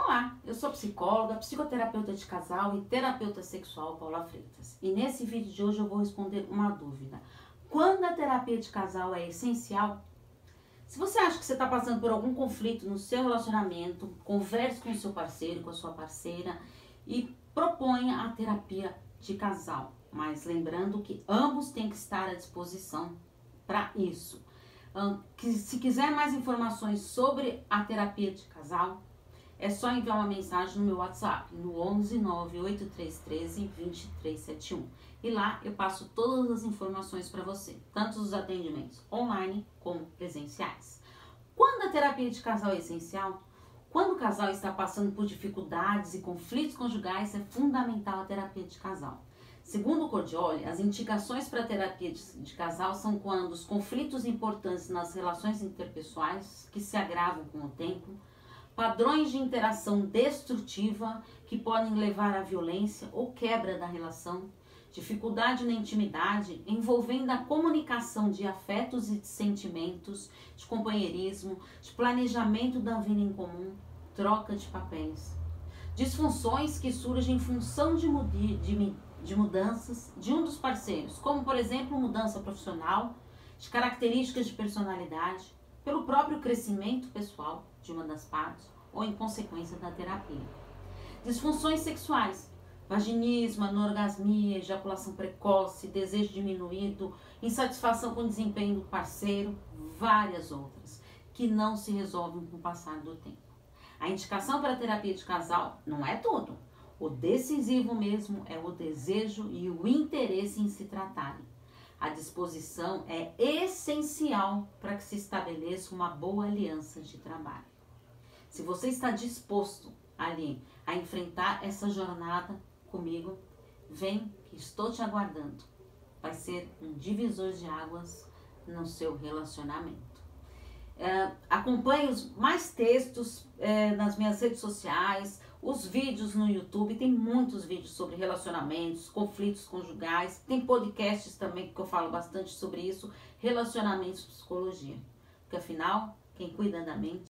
Olá, eu sou psicóloga, psicoterapeuta de casal e terapeuta sexual Paula Freitas. E nesse vídeo de hoje eu vou responder uma dúvida. Quando a terapia de casal é essencial? Se você acha que você está passando por algum conflito no seu relacionamento, converse com o seu parceiro, com a sua parceira e proponha a terapia de casal. Mas lembrando que ambos têm que estar à disposição para isso. Se quiser mais informações sobre a terapia de casal, é só enviar uma mensagem no meu WhatsApp, no 11 98313 2371. E lá eu passo todas as informações para você, tanto os atendimentos online como presenciais. Quando a terapia de casal é essencial? Quando o casal está passando por dificuldades e conflitos conjugais, é fundamental a terapia de casal. Segundo o Cordioli, as indicações para terapia de, de, casal são quando os conflitos importantes nas relações interpessoais, que se agravam com o tempo, padrões de interação destrutiva que podem levar à violência ou quebra da relação, dificuldade na intimidade envolvendo a comunicação de afetos e de sentimentos, de companheirismo, de planejamento da vida em comum, troca de papéis. Disfunções que surgem em função de, de de mudanças de um dos parceiros, como por exemplo mudança profissional, de características de personalidade, pelo próprio crescimento pessoal de uma das partes ou em consequência da terapia. Disfunções sexuais, vaginismo, anorgasmia, ejaculação precoce, desejo diminuído, insatisfação com o desempenho do parceiro, várias outras, que não se resolvem com o passar do tempo. A indicação para a terapia de casal não é tudo, o decisivo mesmo é o desejo e o interesse em se tratarem. A disposição é essencial para que se estabeleça uma boa aliança de trabalho. Se você está disposto ali a enfrentar essa jornada comigo, vem que estou te aguardando. Vai ser um divisor de águas no seu relacionamento. É, acompanhe os mais textos é, nas minhas redes sociais, os vídeos no YouTube, tem muitos vídeos sobre relacionamentos, conflitos conjugais, tem podcasts também que eu falo bastante sobre isso, relacionamentos, psicologia. Porque afinal, quem cuida da mente